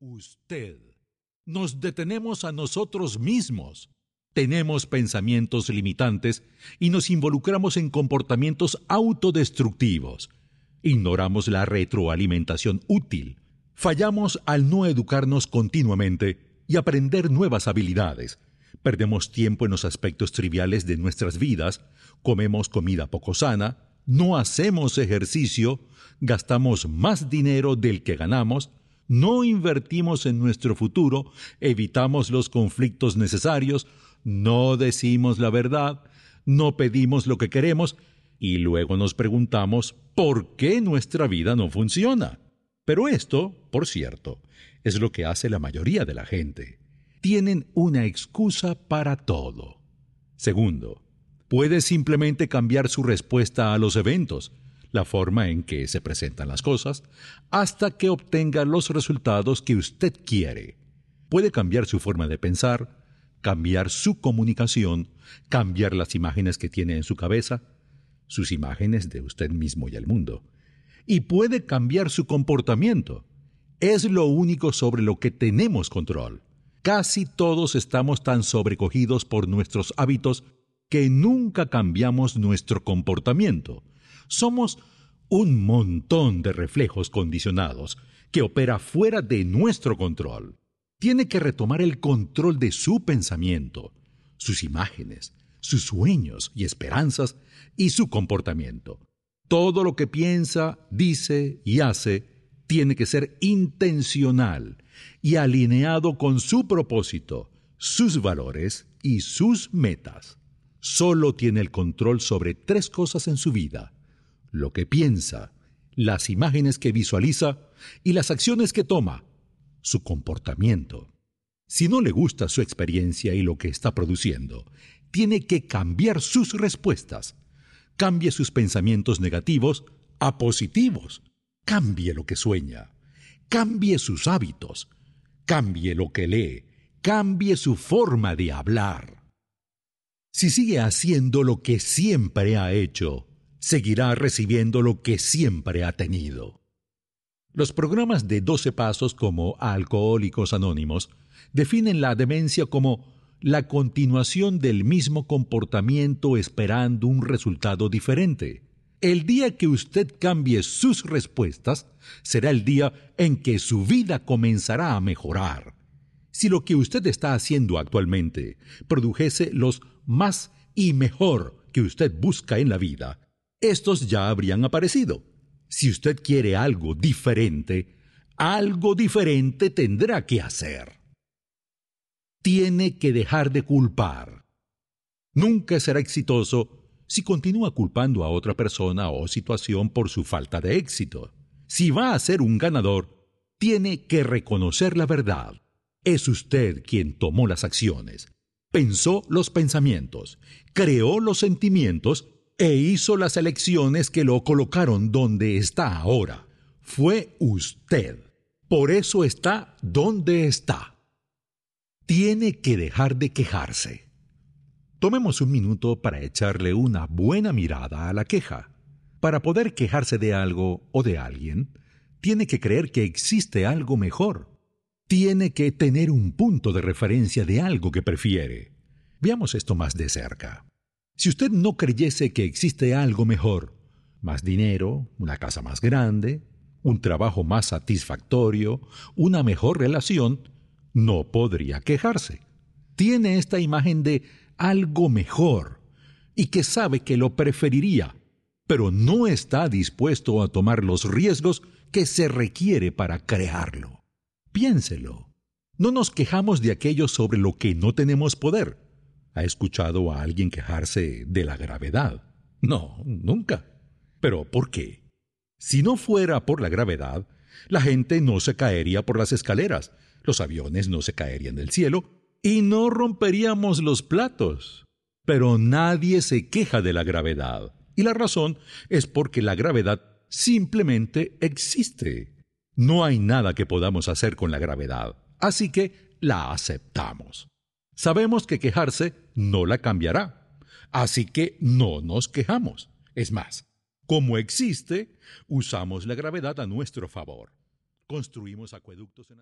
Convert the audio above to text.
usted. Nos detenemos a nosotros mismos. Tenemos pensamientos limitantes y nos involucramos en comportamientos autodestructivos. Ignoramos la retroalimentación útil. Fallamos al no educarnos continuamente y aprender nuevas habilidades. Perdemos tiempo en los aspectos triviales de nuestras vidas, comemos comida poco sana, no hacemos ejercicio, gastamos más dinero del que ganamos, no invertimos en nuestro futuro, evitamos los conflictos necesarios, no decimos la verdad, no pedimos lo que queremos y luego nos preguntamos por qué nuestra vida no funciona. Pero esto, por cierto, es lo que hace la mayoría de la gente. Tienen una excusa para todo. Segundo, puede simplemente cambiar su respuesta a los eventos, la forma en que se presentan las cosas, hasta que obtenga los resultados que usted quiere. Puede cambiar su forma de pensar, cambiar su comunicación, cambiar las imágenes que tiene en su cabeza, sus imágenes de usted mismo y el mundo. Y puede cambiar su comportamiento. Es lo único sobre lo que tenemos control. Casi todos estamos tan sobrecogidos por nuestros hábitos que nunca cambiamos nuestro comportamiento. Somos un montón de reflejos condicionados que opera fuera de nuestro control. Tiene que retomar el control de su pensamiento, sus imágenes, sus sueños y esperanzas y su comportamiento. Todo lo que piensa, dice y hace tiene que ser intencional y alineado con su propósito, sus valores y sus metas. Solo tiene el control sobre tres cosas en su vida lo que piensa, las imágenes que visualiza y las acciones que toma, su comportamiento. Si no le gusta su experiencia y lo que está produciendo, tiene que cambiar sus respuestas. Cambie sus pensamientos negativos a positivos. Cambie lo que sueña. Cambie sus hábitos. Cambie lo que lee. Cambie su forma de hablar. Si sigue haciendo lo que siempre ha hecho, seguirá recibiendo lo que siempre ha tenido. Los programas de 12 pasos como Alcohólicos Anónimos definen la demencia como la continuación del mismo comportamiento esperando un resultado diferente. El día que usted cambie sus respuestas será el día en que su vida comenzará a mejorar. Si lo que usted está haciendo actualmente produjese los más y mejor que usted busca en la vida, estos ya habrían aparecido. Si usted quiere algo diferente, algo diferente tendrá que hacer. Tiene que dejar de culpar. Nunca será exitoso si continúa culpando a otra persona o situación por su falta de éxito. Si va a ser un ganador, tiene que reconocer la verdad. Es usted quien tomó las acciones, pensó los pensamientos, creó los sentimientos e hizo las elecciones que lo colocaron donde está ahora. Fue usted. Por eso está donde está. Tiene que dejar de quejarse. Tomemos un minuto para echarle una buena mirada a la queja. Para poder quejarse de algo o de alguien, tiene que creer que existe algo mejor. Tiene que tener un punto de referencia de algo que prefiere. Veamos esto más de cerca. Si usted no creyese que existe algo mejor, más dinero, una casa más grande, un trabajo más satisfactorio, una mejor relación, no podría quejarse. Tiene esta imagen de algo mejor y que sabe que lo preferiría, pero no está dispuesto a tomar los riesgos que se requiere para crearlo. Piénselo. No nos quejamos de aquello sobre lo que no tenemos poder ¿Ha escuchado a alguien quejarse de la gravedad? No, nunca. ¿Pero por qué? Si no fuera por la gravedad, la gente no se caería por las escaleras, los aviones no se caerían del cielo y no romperíamos los platos. Pero nadie se queja de la gravedad, y la razón es porque la gravedad simplemente existe. No hay nada que podamos hacer con la gravedad, así que la aceptamos. Sabemos que quejarse no la cambiará, así que no nos quejamos. Es más, como existe, usamos la gravedad a nuestro favor. Construimos acueductos en